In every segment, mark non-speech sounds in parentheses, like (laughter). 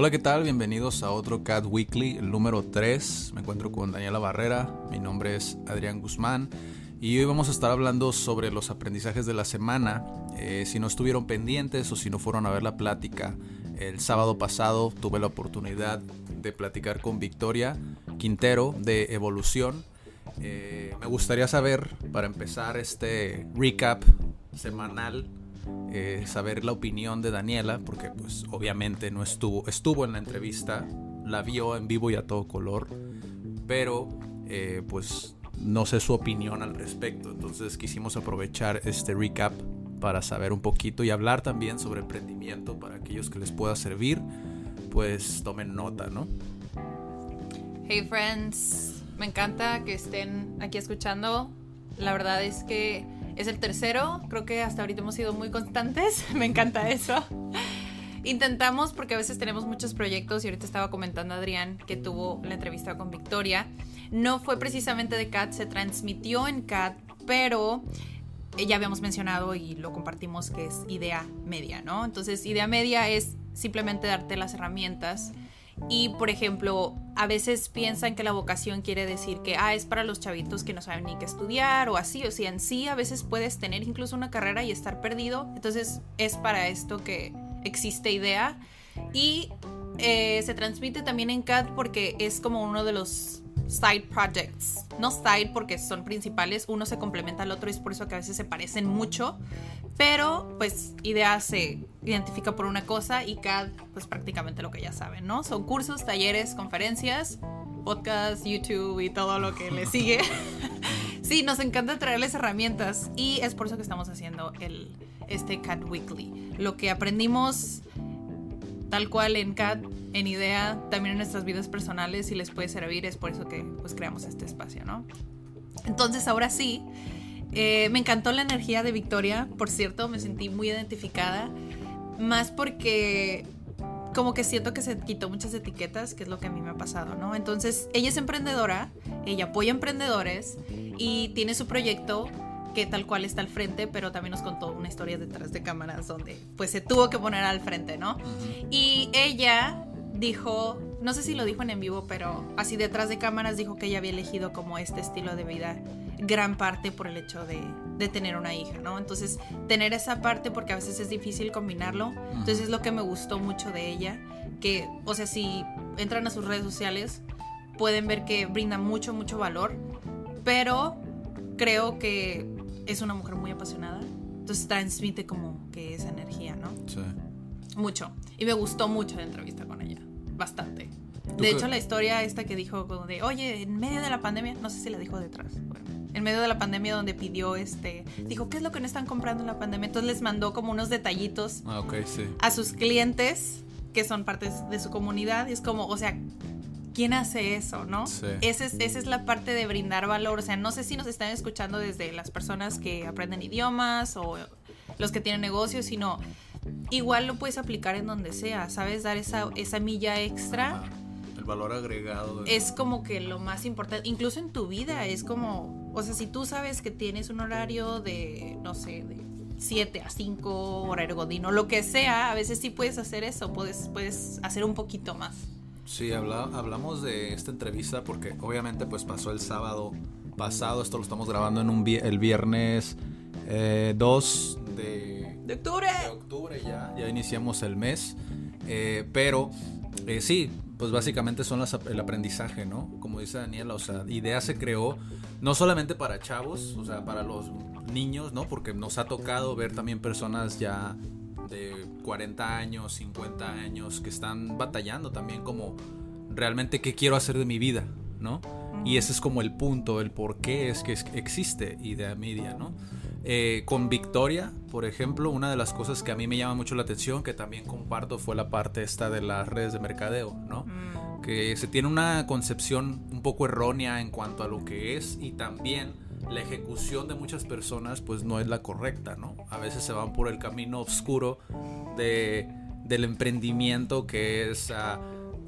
Hola, ¿qué tal? Bienvenidos a otro Cat Weekly, el número 3. Me encuentro con Daniela Barrera. Mi nombre es Adrián Guzmán. Y hoy vamos a estar hablando sobre los aprendizajes de la semana. Eh, si no estuvieron pendientes o si no fueron a ver la plática, el sábado pasado tuve la oportunidad de platicar con Victoria Quintero de Evolución. Eh, me gustaría saber, para empezar este recap semanal, eh, saber la opinión de Daniela, porque pues obviamente no estuvo, estuvo en la entrevista, la vio en vivo y a todo color, pero pues no sé su opinión al respecto. Entonces quisimos aprovechar este recap para saber un poquito y hablar también sobre emprendimiento para aquellos que les pueda servir. Pues tomen nota, ¿no? Hey friends, me encanta que estén aquí escuchando. La verdad es que es el tercero, creo que hasta ahorita hemos sido muy constantes, (laughs) me encanta eso. Intentamos, porque a veces tenemos muchos proyectos y ahorita estaba comentando Adrián que tuvo la entrevista con Victoria no fue precisamente de CAT, se transmitió en CAT, pero eh, ya habíamos mencionado y lo compartimos que es idea media, ¿no? Entonces, idea media es simplemente darte las herramientas. Y, por ejemplo, a veces piensan que la vocación quiere decir que, ah, es para los chavitos que no saben ni qué estudiar o así. O sea, en sí a veces puedes tener incluso una carrera y estar perdido. Entonces, es para esto que existe idea. Y eh, se transmite también en CAD porque es como uno de los side projects. No side porque son principales, uno se complementa al otro y es por eso que a veces se parecen mucho. Pero pues IDEA se identifica por una cosa y CAD pues prácticamente lo que ya saben, ¿no? Son cursos, talleres, conferencias, podcast, YouTube y todo lo que le sigue. (laughs) sí, nos encanta traerles herramientas y es por eso que estamos haciendo el, este CAD Weekly. Lo que aprendimos tal cual en CAD, en idea, también en nuestras vidas personales y les puede servir, es por eso que pues creamos este espacio, ¿no? Entonces ahora sí, eh, me encantó la energía de Victoria, por cierto, me sentí muy identificada, más porque como que siento que se quitó muchas etiquetas, que es lo que a mí me ha pasado, ¿no? Entonces, ella es emprendedora, ella apoya emprendedores y tiene su proyecto que tal cual está al frente, pero también nos contó una historia detrás de cámaras donde pues se tuvo que poner al frente, ¿no? Y ella dijo, no sé si lo dijo en en vivo, pero así detrás de cámaras dijo que ella había elegido como este estilo de vida gran parte por el hecho de, de tener una hija, ¿no? Entonces, tener esa parte porque a veces es difícil combinarlo. Entonces, es lo que me gustó mucho de ella, que, o sea, si entran a sus redes sociales, pueden ver que brinda mucho, mucho valor, pero creo que es una mujer muy apasionada. Entonces transmite como que esa energía, ¿no? Sí. Mucho. Y me gustó mucho la entrevista con ella. Bastante. De hecho, la historia esta que dijo de, oye, en medio de la pandemia, no sé si la dijo detrás. Bueno, en medio de la pandemia donde pidió este, dijo, ¿qué es lo que no están comprando en la pandemia? Entonces les mandó como unos detallitos ah, sí. a sus clientes que son partes de su comunidad. Y es como, o sea, ¿quién hace eso, no? Sí. Esa, es, esa es la parte de brindar valor. O sea, no sé si nos están escuchando desde las personas que aprenden idiomas o los que tienen negocios, sino igual lo puedes aplicar en donde sea, ¿sabes? Dar esa, esa milla extra. El valor agregado. Es como que lo más importante, incluso en tu vida, es como, o sea, si tú sabes que tienes un horario de, no sé, de 7 a 5, horario godino, lo que sea, a veces sí puedes hacer eso, puedes, puedes hacer un poquito más. Sí, hablamos de esta entrevista porque obviamente pues pasó el sábado pasado, esto lo estamos grabando en un el viernes 2 eh, de, de, octubre. De octubre ya, ya iniciamos el mes, eh, pero eh, sí, pues básicamente son el aprendizaje, ¿no? Como dice Daniela, o sea, idea se creó no solamente para chavos, o sea, para los niños, ¿no? Porque nos ha tocado ver también personas ya de 40 años, 50 años, que están batallando también como realmente qué quiero hacer de mi vida, ¿no? Y ese es como el punto, el por qué es que existe Idea Media, ¿no? Eh, con Victoria, por ejemplo, una de las cosas que a mí me llama mucho la atención, que también comparto, fue la parte esta de las redes de mercadeo, ¿no? Mm. Que se tiene una concepción un poco errónea en cuanto a lo que es y también la ejecución de muchas personas pues no es la correcta, ¿no? A veces se van por el camino oscuro de, del emprendimiento que es ah,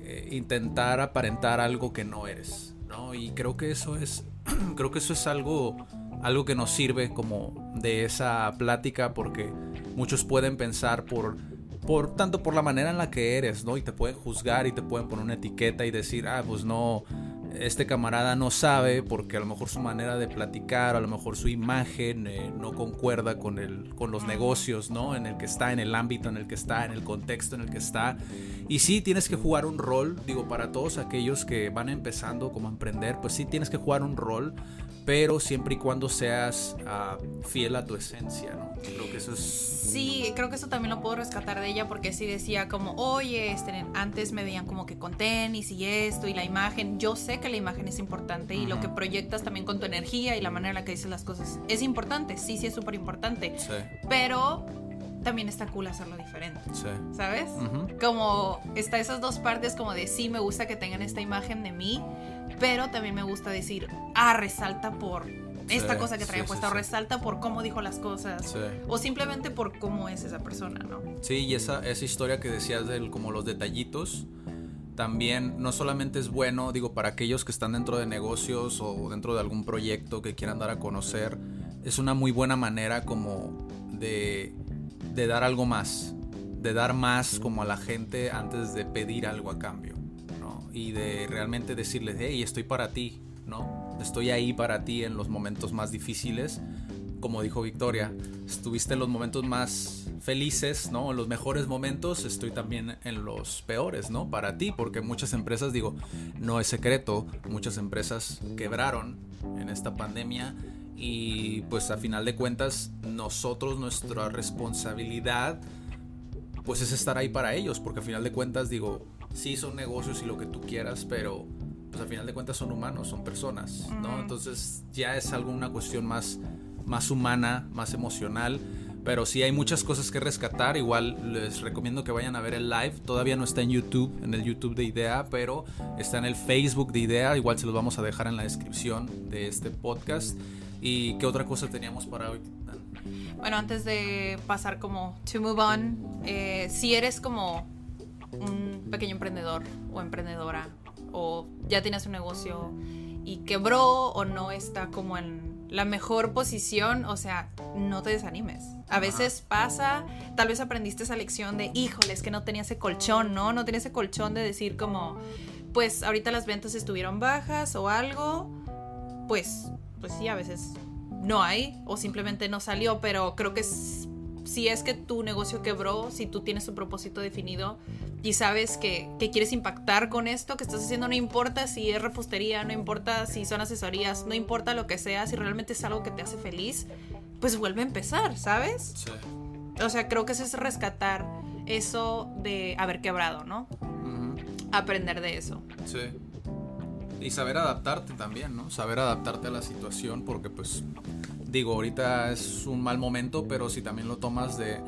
eh, intentar aparentar algo que no eres, ¿no? Y creo que eso es, (clears throat) creo que eso es algo algo que nos sirve como de esa plática porque muchos pueden pensar por por tanto por la manera en la que eres, ¿no? Y te pueden juzgar y te pueden poner una etiqueta y decir, "Ah, pues no, este camarada no sabe porque a lo mejor su manera de platicar, a lo mejor su imagen eh, no concuerda con, el, con los negocios, ¿no? En el que está, en el ámbito en el que está, en el contexto en el que está. Y sí, tienes que jugar un rol, digo, para todos aquellos que van empezando como a emprender, pues sí tienes que jugar un rol, pero siempre y cuando seas ah, fiel a tu esencia, ¿no? Creo que eso es... Sí, creo que eso también lo puedo rescatar de ella porque sí decía como, oye, este, antes me veían como que con tenis y esto y la imagen. Yo sé que la imagen es importante y lo que proyectas también con tu energía y la manera en la que dices las cosas es importante, sí, sí es súper importante. Sí. Pero también está cool hacerlo diferente. Sí. ¿Sabes? Como está esas dos partes como de sí me gusta que tengan esta imagen de mí, pero también me gusta decir, ah, resalta por esta Sí, cosa que traía sí, sí, puesta, o resalta por cómo dijo las cosas, o simplemente por cómo es esa persona, ¿no? Sí, y esa, esa historia que decías de como los detallitos, también no solamente es bueno, digo, para aquellos que están dentro de negocios o dentro de algún proyecto que quieran dar a conocer, es una muy buena manera como de, de dar algo más, de dar más como a la gente antes de pedir algo a cambio. Y de realmente decirles, hey, estoy para ti, ¿no? Estoy ahí para ti en los momentos más difíciles como dijo Victoria, estuviste en los momentos más felices, ¿no? En los mejores momentos, estoy también en los peores, ¿no? Para ti, porque muchas empresas, digo, no es secreto, muchas empresas quebraron en esta pandemia y pues a final de cuentas nosotros, nuestra responsabilidad, pues es estar ahí para ellos, porque a final de cuentas, digo, sí son negocios y lo que tú quieras, pero pues a final de cuentas son humanos, son personas, ¿no? Entonces ya es algo, una cuestión más más humana, más emocional. Pero sí hay muchas cosas que rescatar. Igual les recomiendo que vayan a ver el live. Todavía no está en YouTube, en el YouTube de Idea, pero está en el Facebook de Idea. Igual se los vamos a dejar en la descripción de este podcast. ¿Y qué otra cosa teníamos para hoy? Bueno, antes de pasar como to move on, eh, si eres como un pequeño emprendedor o emprendedora o ya tienes un negocio y quebró o no está como en la mejor posición, o sea, no te desanimes. A veces pasa, tal vez aprendiste esa lección de, híjoles, que no tenía ese colchón, ¿no? No tenía ese colchón de decir como, pues ahorita las ventas estuvieron bajas o algo, pues, pues sí, a veces no hay o simplemente no salió, pero creo que s- si es que tu negocio quebró, si tú tienes un propósito definido y sabes que, que quieres impactar con esto que estás haciendo, no importa si es repostería, no importa si son asesorías, no importa lo que sea, si realmente es algo que te hace feliz, pues vuelve a empezar, ¿sabes? Sí. O sea, creo que eso es rescatar eso de haber quebrado, ¿no? Aprender de eso. Sí. Y saber adaptarte también, ¿no? Saber adaptarte a la situación porque pues digo, ahorita es un mal momento, pero si también lo tomas de,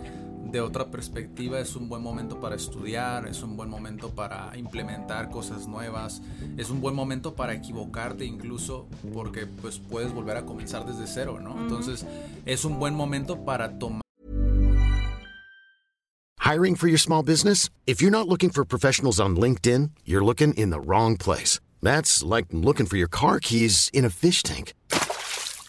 de otra perspectiva, es un buen momento para estudiar, es un buen momento para implementar cosas nuevas, es un buen momento para equivocarte incluso porque pues puedes volver a comenzar desde cero, ¿no? Entonces es un buen momento para tomar Hiring for your small business? If you're not looking for professionals on LinkedIn, you're looking in the wrong place. That's like looking for your car keys in a fish tank.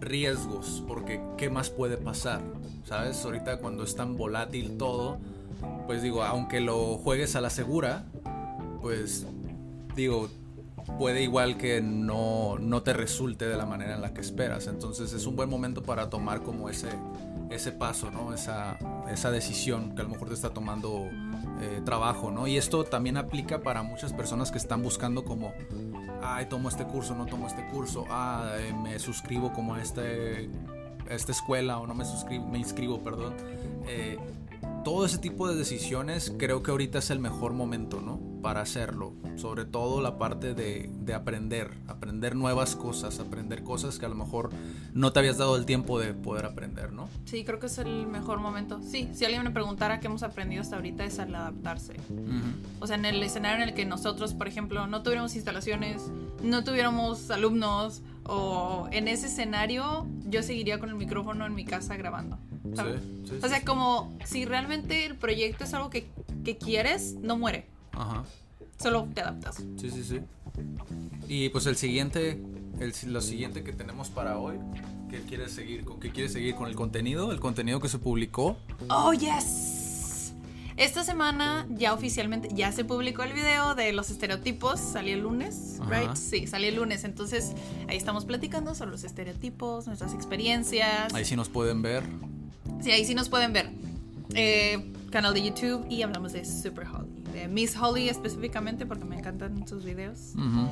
Riesgos, porque ¿qué más puede pasar? ¿Sabes? Ahorita cuando es tan volátil todo, pues digo, aunque lo juegues a la segura, pues digo, puede igual que no, no te resulte de la manera en la que esperas. Entonces es un buen momento para tomar como ese, ese paso, ¿no? Esa, esa decisión que a lo mejor te está tomando eh, trabajo, ¿no? Y esto también aplica para muchas personas que están buscando como, ay, tomo este curso, no tomo este curso, ah, me suscribo como a, este, esta escuela o no me suscribo, me inscribo, perdón. Eh, todo ese tipo de decisiones creo que ahorita es el mejor momento, ¿no? Para hacerlo. Sobre todo la parte de, de, aprender, aprender nuevas cosas, aprender cosas que a lo mejor no te habías dado el tiempo de poder aprender, ¿no? Sí, creo que es el mejor momento. Sí, si alguien me preguntara qué hemos aprendido hasta ahorita es al adaptarse. Uh -huh. O sea, en el escenario en el que nosotros, por ejemplo, no tuviéramos instalaciones, no tuviéramos alumnos, o en ese escenario yo seguiría con el micrófono en mi casa grabando. Sí, sí, o sea, como si realmente el proyecto es algo que, que quieres, no muere. Ajá. Solo te adaptas. Sí, sí, sí. Y pues el siguiente, el, lo siguiente que tenemos para hoy, ¿qué quieres seguir? ¿Con qué quieres seguir? ¿Con el contenido? ¿El contenido que se publicó? Oh, yes. Esta semana ya oficialmente ya se publicó el video de los estereotipos, salió el lunes, Ajá. right? Sí, salió el lunes, entonces ahí estamos platicando sobre los estereotipos, nuestras experiencias. Ahí sí nos pueden ver. Sí, ahí sí nos pueden ver. Eh, canal de YouTube y hablamos de Super Holly, de Miss Holly específicamente porque me encantan sus videos. Uh -huh.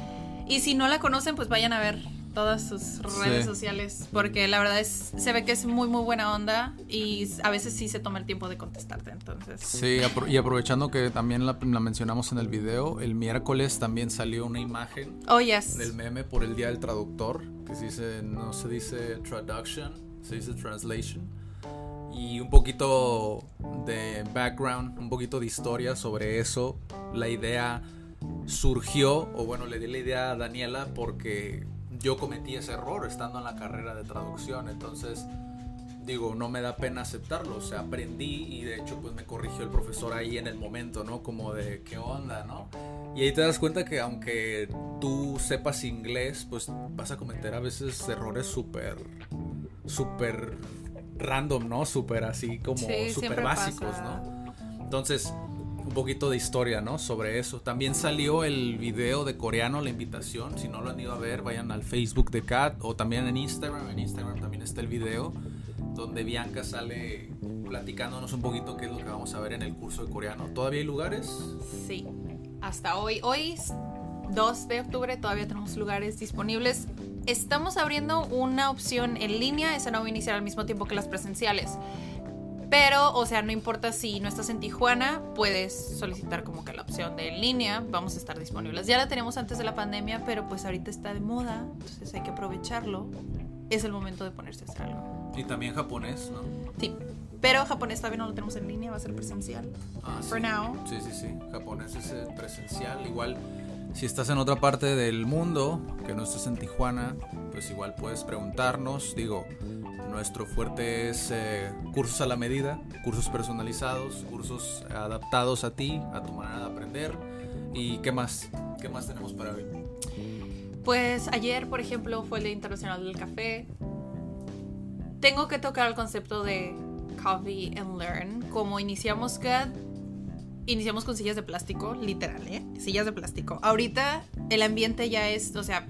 Y si no la conocen, pues vayan a ver todas sus redes Sí. sociales porque la verdad es se ve que es muy muy buena onda y a veces sí se toma el tiempo de contestarte, entonces. Sí, y aprovechando que también la, la mencionamos en el video, el miércoles también salió una imagen Oh, yes. del meme por el Día del Traductor, que se dice, no se dice traduction, se dice translation. Y un poquito de background, un poquito de historia sobre eso. La idea surgió, o bueno, le di la idea a Daniela porque yo cometí ese error estando en la carrera de traducción. Entonces, digo, no me da pena aceptarlo. O sea, aprendí y de hecho, pues me corrigió el profesor ahí en el momento, ¿no? Como de, ¿qué onda, no? Y ahí te das cuenta que aunque tú sepas inglés, pues vas a cometer a veces errores súper, súper random, ¿no? Súper así como Sí, súper básicos, pasa. ¿no? Entonces, un poquito de historia, ¿no? Sobre eso. También salió el video de coreano, la invitación. Si no lo han ido a ver, vayan al Facebook de Kat o también en Instagram. En Instagram también está el video donde Bianca sale platicándonos un poquito qué es lo que vamos a ver en el curso de coreano. ¿Todavía hay lugares? Sí. Hasta hoy, hoy es 2 de octubre, todavía tenemos lugares disponibles. Estamos abriendo una opción en línea, esa no va a iniciar al mismo tiempo que las presenciales. Pero, o sea, no importa si no estás en Tijuana, puedes solicitar como que la opción de en línea, vamos a estar disponibles. Ya la teníamos antes de la pandemia, pero pues ahorita está de moda, entonces hay que aprovecharlo. Es el momento de ponerse a hacer algo. Y también japonés, ¿no? Sí, pero japonés todavía no lo tenemos en línea, va a ser presencial. Ah, For sí. now. Sí, sí, sí. Japonés es eh, presencial. Igual, si estás en otra parte del mundo, que no estés en Tijuana, pues igual puedes preguntarnos. Digo, nuestro fuerte es eh, cursos a la medida, cursos personalizados, cursos adaptados a ti, a tu manera de aprender. ¿Y qué más? ¿Qué más tenemos para hoy? Pues ayer, por ejemplo, fue el Día Internacional del Café. Tengo que tocar el concepto de Coffee and Learn. Como iniciamos CAD, iniciamos con sillas de plástico, literal, ¿eh? Sillas de plástico. Ahorita el ambiente ya es, o sea,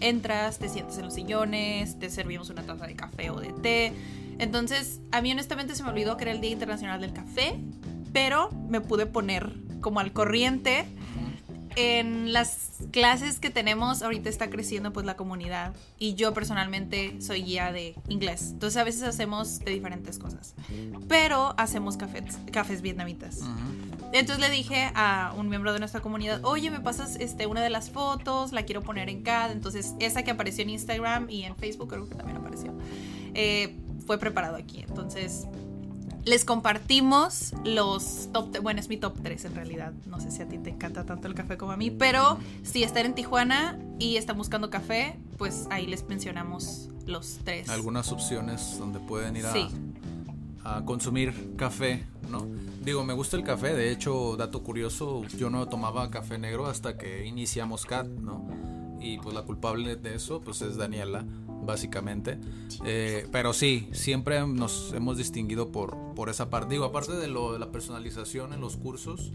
entras, te sientes en los sillones, te servimos una taza de café o de té. Entonces, a mí honestamente se me olvidó que era el Día Internacional del Café, pero me pude poner como al corriente en las clases que tenemos ahorita está creciendo pues la comunidad. Y yo personalmente soy guía de inglés. Entonces a veces hacemos de diferentes cosas. Pero hacemos cafés cafés vietnamitas. Entonces le dije a un miembro de nuestra comunidad oye me pasas este una de las fotos la quiero poner en CAD entonces esa que apareció en Instagram y en Facebook creo que también apareció eh, fue preparado aquí. Entonces les compartimos los top, bueno, es mi top 3 en realidad. No sé si a ti te encanta tanto el café como a mí, pero si están en Tijuana y están buscando café, pues ahí les mencionamos los tres. Algunas opciones donde pueden ir a, Sí. a consumir café, ¿no? Digo, me gusta el café, de hecho, dato curioso, yo no tomaba café negro hasta que iniciamos CAT, ¿no? Y pues la culpable de eso, pues es Daniela, básicamente. Eh, pero sí, siempre nos hemos distinguido por, por esa parte. Digo, aparte de lo de la personalización en los cursos,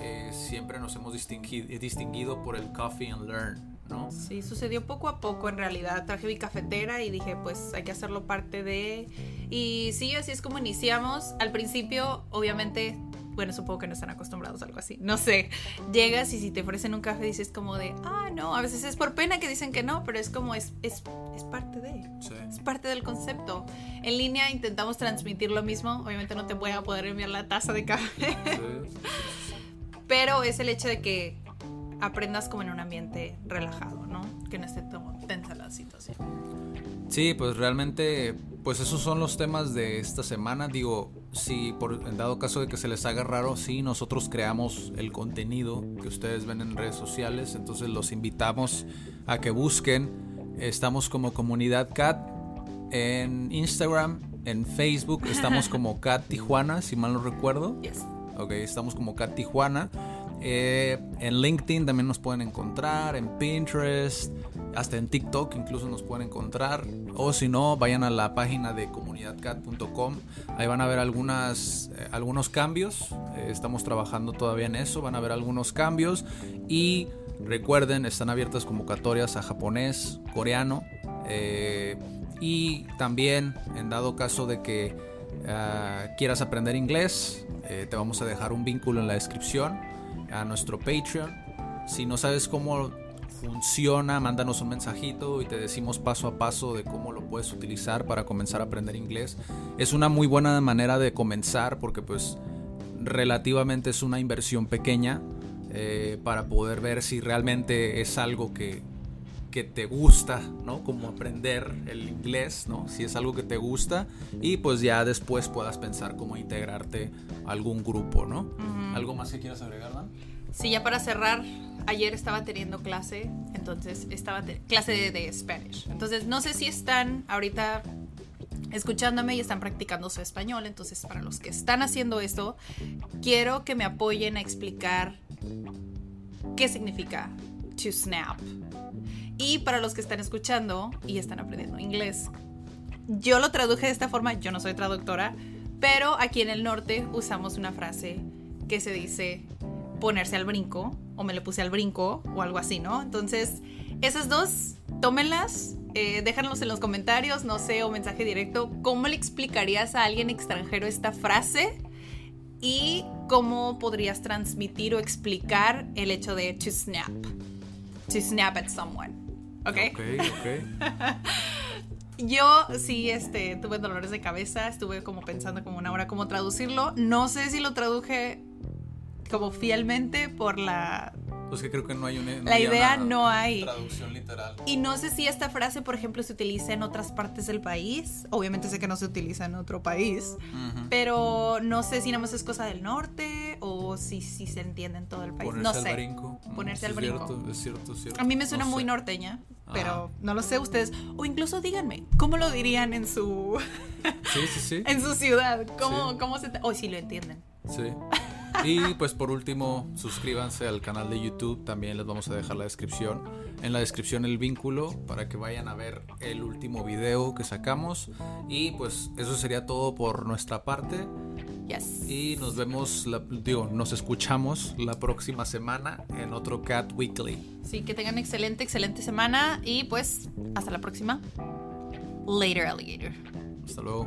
eh, siempre nos hemos distinguido, distinguido por el coffee and learn, ¿no? Sí, sucedió poco a poco en realidad. Traje mi cafetera y dije, pues hay que hacerlo parte de... Y sí, así es como iniciamos. Al principio, obviamente, bueno, supongo que no están acostumbrados a algo así. No sé. Llegas y si te ofrecen un café dices como de, ah, no, a veces es por pena que dicen que no, pero es como es, es, es parte de... Sí. Es parte del concepto. En línea intentamos transmitir lo mismo. Obviamente no te voy a poder enviar la taza de café. Pero es el hecho de que aprendas como en un ambiente relajado, ¿no? Que no esté tan tensa la situación. Sí, pues realmente, pues esos son los temas de esta semana. Digo, si por en dado caso de que se les haga raro, sí, nosotros creamos el contenido que ustedes ven en redes sociales, entonces los invitamos a que busquen. Estamos como comunidad Cat en Instagram, en Facebook, estamos (laughs) como Cat Tijuana, si mal no recuerdo. Yes. Ok, estamos como Cat Tijuana. Eh, en LinkedIn también nos pueden encontrar, en Pinterest, hasta en TikTok incluso nos pueden encontrar. O si no, vayan a la página de comunidadcat.com. Ahí van a ver algunas, eh, algunos cambios. Eh, estamos trabajando todavía en eso. Van a ver algunos cambios. Y recuerden, están abiertas convocatorias a japonés, coreano. eh, y también, en dado caso de que ah, quieras aprender inglés, eh, te vamos a dejar un vínculo en la descripción a nuestro Patreon. Si no sabes cómo funciona, mándanos un mensajito y te decimos paso a paso de cómo lo puedes utilizar para comenzar a aprender inglés. Es una muy buena manera de comenzar porque pues relativamente es una inversión pequeña eh, para poder ver si realmente es algo que, que te gusta, ¿no? Como aprender el inglés, ¿no? Si es algo que te gusta y pues ya después puedas pensar cómo integrarte a algún grupo, ¿no? ¿Algo más que quieras agregar, Dan? Sí, ya para cerrar, ayer estaba teniendo clase, entonces estaba clase de, de Spanish. Entonces no sé si están ahorita escuchándome y están practicando su español. Entonces para los que están haciendo esto, quiero que me apoyen a explicar qué significa to snap. Y para los que están escuchando y están aprendiendo inglés, yo lo traduje de esta forma, yo no soy traductora, pero aquí en el norte usamos una frase que se dice ponerse al brinco, o me le puse al brinco, o algo así, ¿no? Entonces, esas dos, tómenlas, eh, déjanos en los comentarios, no sé, o mensaje directo, ¿cómo le explicarías a alguien extranjero esta frase? Y cómo podrías transmitir o explicar el hecho de to snap. To snap at someone. ¿Ok? Ok, ok. (laughs) Yo sí este, tuve dolores de cabeza, estuve como pensando como una hora cómo traducirlo. No sé si lo traduje como fielmente por la... Pues que creo que no hay una. La idea una no hay. Traducción literal. Y no sé si esta frase, por ejemplo, se utiliza en otras partes del país. Obviamente sé que no se utiliza en otro país. Pero no sé si nada más es cosa del norte o si, si se entiende en todo el país. Ponerse no al sé. brinco. Ponerse al brinco. Cierto, es cierto, es cierto. A mí me suena No muy sé. norteña, pero no lo sé ustedes. O incluso díganme, ¿cómo lo dirían en su, Sí, sí, sí. (laughs) en su ciudad? ¿Cómo, Sí. cómo se... O si lo entienden. Sí. Y pues por último, suscríbanse al canal de YouTube, también les vamos a dejar la descripción. En la descripción el vínculo para que vayan a ver el último video que sacamos. Y pues eso sería todo por nuestra parte. Yes. Y nos vemos, la- digo, nos escuchamos la próxima semana en otro Cat Weekly. Sí, que tengan excelente, excelente semana y pues hasta la próxima. Later, alligator. Hasta luego.